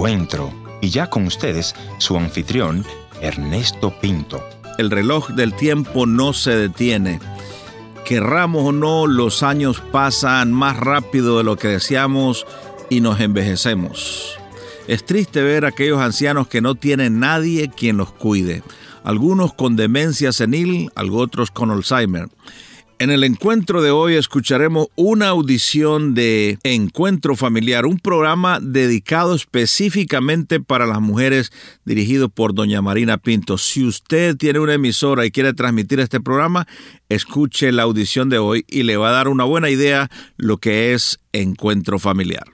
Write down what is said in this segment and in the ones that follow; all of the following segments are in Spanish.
encuentro. Y ya con ustedes, su anfitrión, Ernesto Pinto. El reloj del tiempo no se detiene. Querramos o no, los años pasan más rápido de lo que deseamos y nos envejecemos. Es triste ver a aquellos ancianos que no tienen nadie quien los cuide, algunos con demencia senil, otros con Alzheimer. En el encuentro de hoy escucharemos una audición de Encuentro Familiar, un programa dedicado específicamente para las mujeres dirigido por doña Marina Pinto. Si usted tiene una emisora y quiere transmitir este programa, escuche la audición de hoy y le va a dar una buena idea lo que es Encuentro Familiar.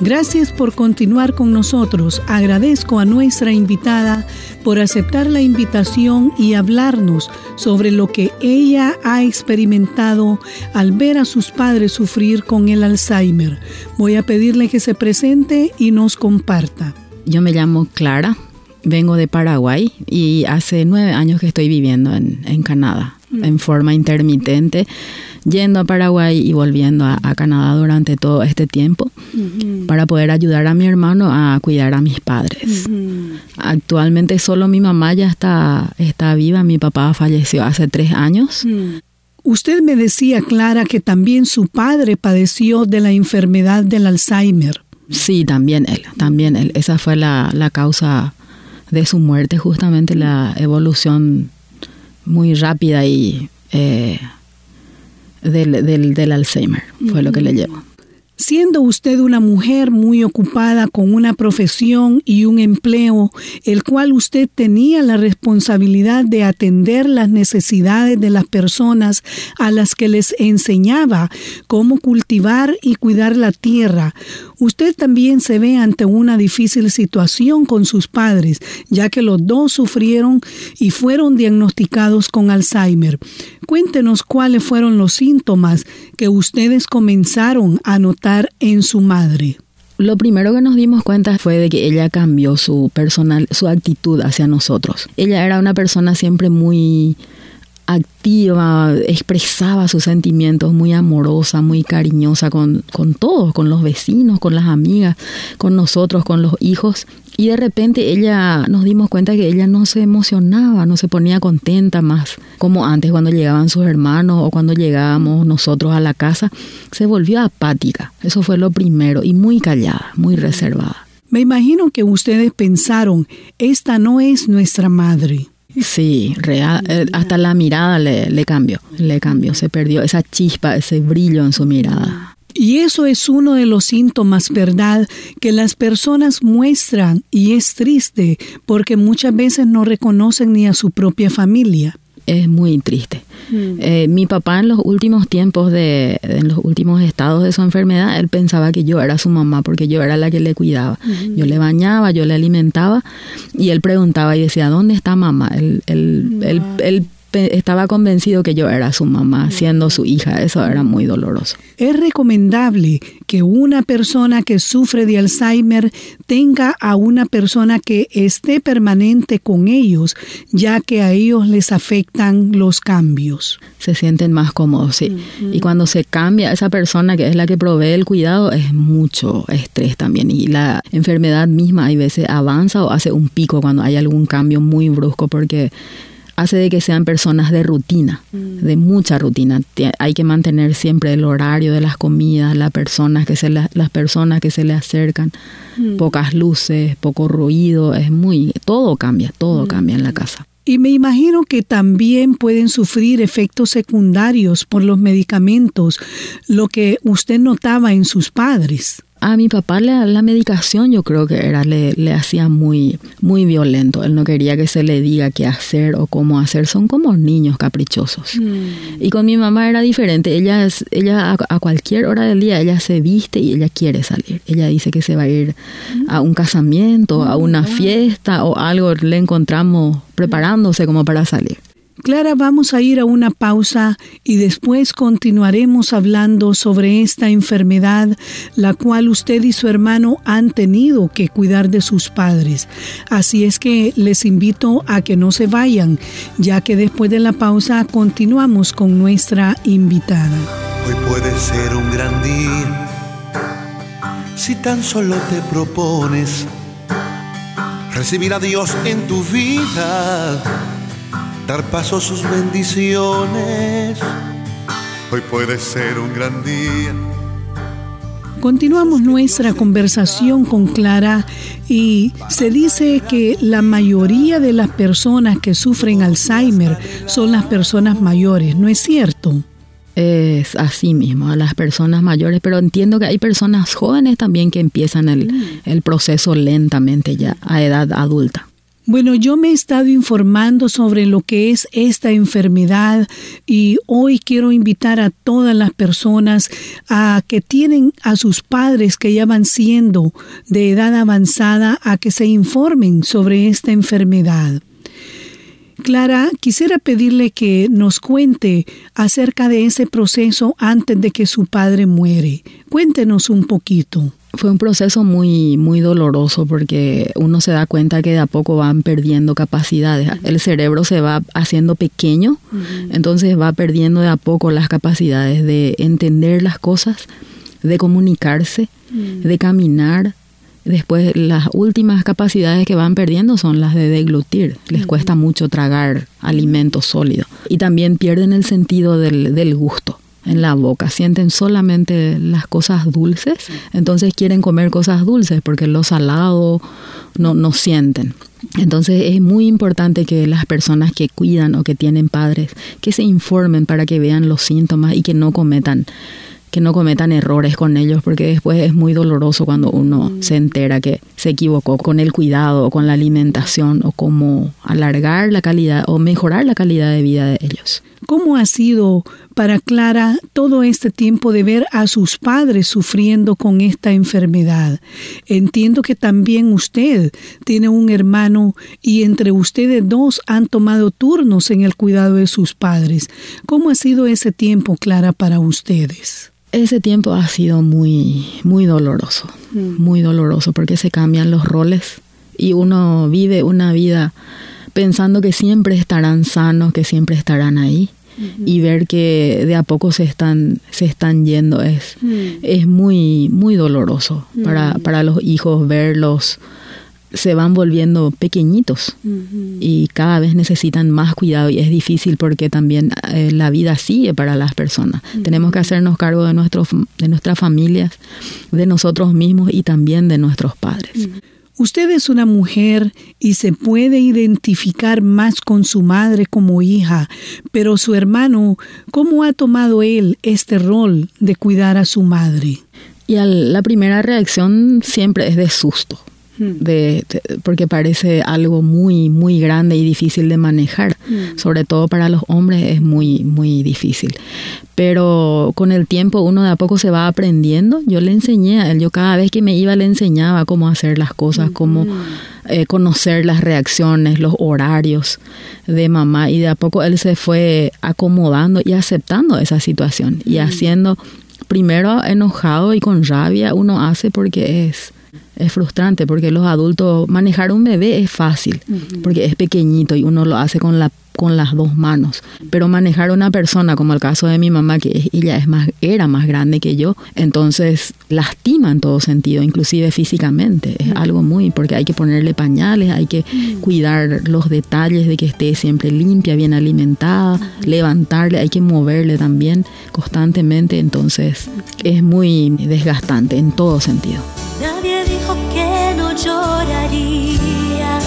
Gracias por continuar con nosotros. Agradezco a nuestra invitada por aceptar la invitación y hablarnos sobre lo que ella ha experimentado al ver a sus padres sufrir con el Alzheimer. Voy a pedirle que se presente y nos comparta. Yo me llamo Clara, vengo de Paraguay y hace nueve años que estoy viviendo en, en Canadá mm. en forma intermitente yendo a Paraguay y volviendo a, Canadá durante todo este tiempo para poder ayudar a mi hermano a cuidar a mis padres. Actualmente solo mi mamá ya está, está viva, mi papá falleció hace tres años. Usted me decía, Clara, que también su padre padeció de la enfermedad del Alzheimer. Sí, también él, también él. Esa fue la, la causa de su muerte, justamente la evolución muy rápida y eh, del, del, del Alzheimer, fue lo que le llevó. Siendo usted una mujer muy ocupada con una profesión y un empleo, el cual usted tenía la responsabilidad de atender las necesidades de las personas a las que les enseñaba cómo cultivar y cuidar la tierra, usted también se ve ante una difícil situación con sus padres, ya que los dos sufrieron y fueron diagnosticados con Alzheimer. Cuéntenos cuáles fueron los síntomas que ustedes comenzaron a notar en su madre. Lo primero que nos dimos cuenta fue de que ella cambió su personal, su actitud hacia nosotros. Ella era una persona siempre muy activa, expresaba sus sentimientos muy amorosa, muy cariñosa con, con todos, con los vecinos, con las amigas, con nosotros, con los hijos. Y de repente ella nos dimos cuenta que ella no se emocionaba, no se ponía contenta más, como antes cuando llegaban sus hermanos o cuando llegábamos nosotros a la casa, se volvió apática. Eso fue lo primero y muy callada, muy reservada. Me imagino que ustedes pensaron, esta no es nuestra madre. Sí, real, eh, hasta la mirada le, le cambió, le cambió, se perdió esa chispa, ese brillo en su mirada. Y eso es uno de los síntomas, ¿verdad?, que las personas muestran y es triste porque muchas veces no reconocen ni a su propia familia. Es muy triste. Mm. Eh, mi papá en los últimos tiempos, de, en los últimos estados de su enfermedad, él pensaba que yo era su mamá porque yo era la que le cuidaba. Yo le bañaba, yo le alimentaba y él preguntaba y decía, ¿dónde está mamá? Él, él, él, él estaba convencido que yo era su mamá, siendo su hija. Eso era muy doloroso. Es recomendable que una persona que sufre de Alzheimer tenga a una persona que esté permanente con ellos, ya que a ellos les afectan los cambios. Se sienten más cómodos, sí. Y cuando se cambia esa persona que es la que provee el cuidado, es mucho estrés también. Y la enfermedad misma hay veces avanza o hace un pico cuando hay algún cambio muy brusco porque hace de que sean personas de rutina, mm. de mucha rutina. Hay que mantener siempre el horario de las comidas, las personas que se las personas que se le acercan, mm. pocas luces, poco ruido, es muy todo cambia, todo mm. cambia en la casa. Y me imagino que también pueden sufrir efectos secundarios por los medicamentos, lo que usted notaba en sus padres a mi papá la, la medicación yo creo que era le, le, hacía muy muy violento. Él no quería que se le diga qué hacer o cómo hacer. Son como niños caprichosos. Mm. Y con mi mamá era diferente. Ella ella a, cualquier hora del día ella se viste y ella quiere salir. Ella dice que se va a ir a un casamiento, a una mm. fiesta o algo. Le encontramos preparándose como para salir. Clara, vamos a ir a una pausa y después continuaremos hablando sobre esta enfermedad, la cual usted y su hermano han tenido que cuidar de sus padres. Así es que les invito a que no se vayan, ya que después de la pausa continuamos con nuestra invitada. Hoy puede ser un gran día si tan solo te propones recibir a Dios en tu vida dar paso a sus bendiciones. Hoy puede ser un gran día. Continuamos nuestra conversación con Clara y se dice que la mayoría de las personas que sufren Alzheimer son las personas mayores, ¿no es cierto? Es así mismo, a las personas mayores, pero entiendo que hay personas jóvenes también que empiezan el, el proceso lentamente ya a edad adulta. Bueno, yo me he estado informando sobre lo que es esta enfermedad y hoy quiero invitar a todas las personas a que tienen a sus padres que ya van siendo de edad avanzada a que se informen sobre esta enfermedad. Clara, quisiera pedirle que nos cuente acerca de ese proceso antes de que su padre muere. Cuéntenos un poquito. Fue un proceso muy, muy doloroso porque uno se da cuenta que de a poco van perdiendo capacidades. El cerebro se va haciendo pequeño, entonces va perdiendo de a poco las capacidades de entender las cosas, de comunicarse, de caminar, Después las últimas capacidades que van perdiendo son las de deglutir. Les cuesta mucho tragar alimentos sólidos. Y también pierden el sentido del, del gusto en la boca, sienten solamente las cosas dulces, entonces quieren comer cosas dulces porque lo salado no, no sienten. Entonces es muy importante que las personas que cuidan o que tienen padres, que se informen para que vean los síntomas y que no cometan que no cometan errores con ellos, porque después es muy doloroso cuando uno se entera que se equivocó con el cuidado o con la alimentación o cómo alargar la calidad o mejorar la calidad de vida de ellos. ¿Cómo ha sido para Clara todo este tiempo de ver a sus padres sufriendo con esta enfermedad? Entiendo que también usted tiene un hermano y entre ustedes dos han tomado turnos en el cuidado de sus padres. ¿Cómo ha sido ese tiempo, Clara, para ustedes? Ese tiempo ha sido muy, muy doloroso, mm. muy doloroso porque se cambian los roles y uno vive una vida pensando que siempre estarán sanos, que siempre estarán ahí. Y ver que de a poco se están, se están yendo es, mm. es muy, muy doloroso para, mm. para los hijos verlos se van volviendo pequeñitos y cada vez necesitan más cuidado y es difícil porque también eh, la vida sigue para las personas. Tenemos que hacernos cargo de, nuestros, de nuestras familias, de nosotros mismos y también de nuestros padres. Usted es una mujer y se puede identificar más con su madre como hija, pero su hermano, ¿cómo ha tomado él este rol de cuidar a su madre? Y la primera reacción siempre es de susto de, porque parece algo muy muy grande y difícil de manejar. Sobre todo para los hombres es muy muy difícil. Pero con el tiempo uno de a poco se va aprendiendo. Yo le enseñé a él yo cada vez que me iba le enseñaba cómo hacer las cosas cómo eh, conocer las reacciones los horarios de mamá. Y de a poco él se fue acomodando y aceptando esa situación y haciendo primero enojado y con rabia uno hace porque es es frustrante porque los adultos manejar un bebé es fácil porque es pequeñito y uno lo hace con la con las dos manos. Pero manejar una persona como el caso de mi mamá que ella es más era más grande que yo entonces lastima en todo sentido inclusive físicamente. Es algo muy porque hay que ponerle pañales hay que cuidar los detalles de que esté siempre limpia bien alimentada levantarle hay que moverle también constantemente. Entonces es muy desgastante en todo sentido lloraría.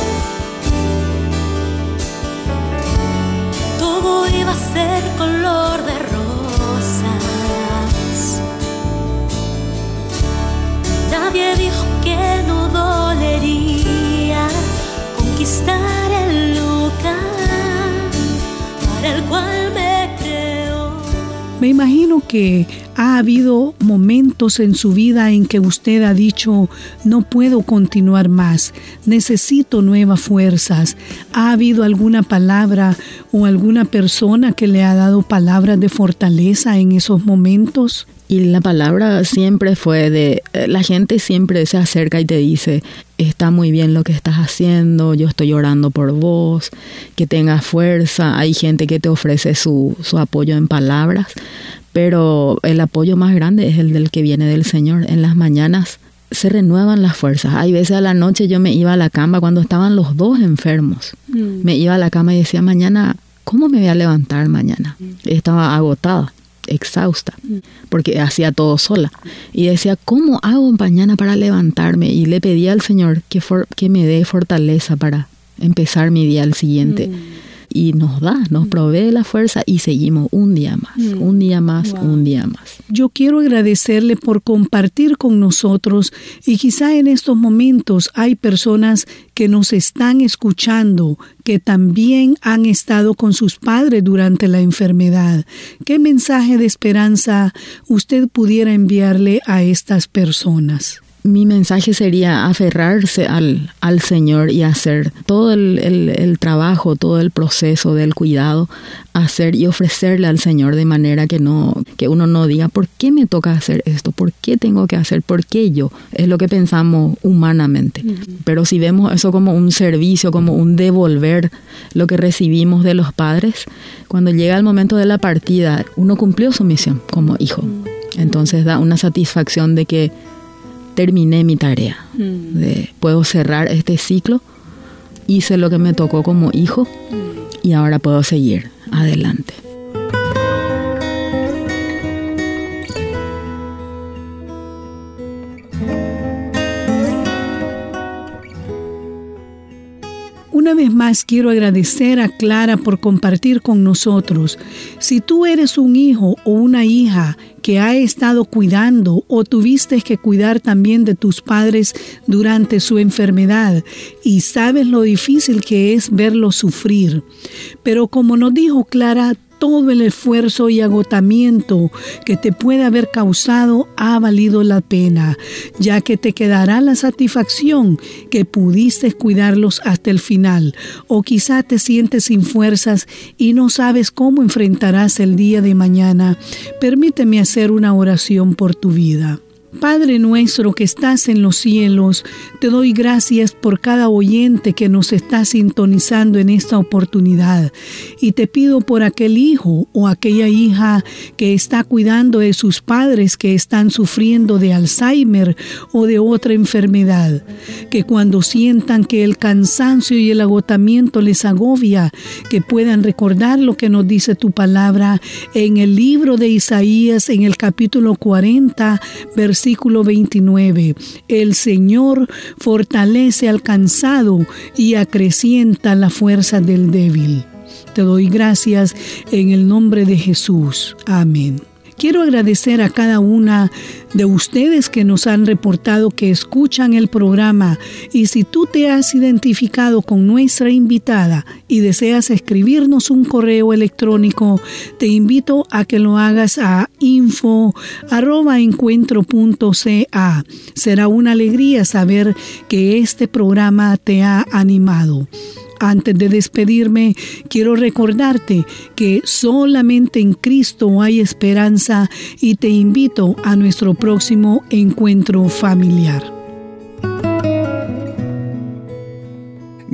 Todo iba a ser color de rosas. Nadie dijo que no dolería conquistar me imagino que ha habido momentos en su vida en que usted ha dicho, no puedo continuar más, necesito nuevas fuerzas. ¿Ha habido alguna palabra o alguna persona que le ha dado palabras de fortaleza en esos momentos? Y la palabra siempre fue de, eh, la gente siempre se acerca y te dice, está muy bien lo que estás haciendo, yo estoy orando por vos, que tengas fuerza. Hay gente que te ofrece su, su apoyo en palabras, pero el apoyo más grande es el del que viene del Señor. En las mañanas se renuevan las fuerzas. Hay veces a la noche yo me iba a la cama cuando estaban los dos enfermos. Mm. Me iba a la cama y decía, mañana, ¿cómo me voy a levantar mañana? Mm. Estaba agotada exhausta, porque hacía todo sola. Y decía, ¿cómo hago mañana para levantarme? Y le pedía al Señor que, que me dé fortaleza para empezar mi día al siguiente. Mm y nos da, nos mm. provee la fuerza y seguimos un día más, mm. un día más, un día más. Yo quiero agradecerle por compartir con nosotros y quizá en estos momentos hay personas que nos están escuchando que también han estado con sus padres durante la enfermedad. ¿Qué mensaje de esperanza usted pudiera enviarle a estas personas? Mi mensaje sería aferrarse al, al Señor y hacer todo el, el, trabajo, todo el proceso del cuidado, hacer y ofrecerle al Señor de manera que no, que uno no diga ¿por qué me toca hacer esto? ¿Por qué tengo que hacer? ¿Por qué yo? Es lo que pensamos humanamente. Pero si vemos eso como un servicio, como un devolver lo que recibimos de los padres, cuando llega el momento de la partida, uno cumplió su misión como hijo. Entonces da una satisfacción de que terminé mi tarea. Mm. De, puedo cerrar este ciclo, hice lo que me tocó como hijo mm. y ahora puedo seguir adelante. Más quiero agradecer a Clara por compartir con nosotros. Si tú eres un hijo o una hija que ha estado cuidando o tuviste que cuidar también de tus padres durante su enfermedad y sabes lo difícil que es verlos sufrir. Pero como nos dijo Clara, todo el esfuerzo y agotamiento que te puede haber causado ha valido la pena, ya que te quedará la satisfacción que pudiste cuidarlos hasta el final, o quizá te sientes sin fuerzas y no sabes cómo enfrentarás el día de mañana. Permíteme hacer una oración por tu vida. Padre nuestro que estás en los cielos, te doy gracias por cada oyente que nos está sintonizando en esta oportunidad. Y te pido por aquel hijo o aquella hija que está cuidando de sus padres que están sufriendo de Alzheimer o de otra enfermedad, que cuando sientan que el cansancio y el agotamiento les agobia, que puedan recordar lo que nos dice tu palabra en el libro de Isaías en el capítulo 40, versículo versículo 29. El Señor fortalece al cansado y acrecienta la fuerza del débil. Te doy gracias en el nombre de Jesús. Amén. Quiero agradecer a cada una de ustedes que nos han reportado que escuchan el programa y si tú te has identificado con nuestra invitada y deseas escribirnos un correo electrónico, te invito a que lo hagas a info@encuentro.ca. Será una alegría saber que este programa te ha animado. Antes de despedirme, quiero recordarte que solamente en Cristo hay esperanza y te invito a nuestro próximo encuentro familiar.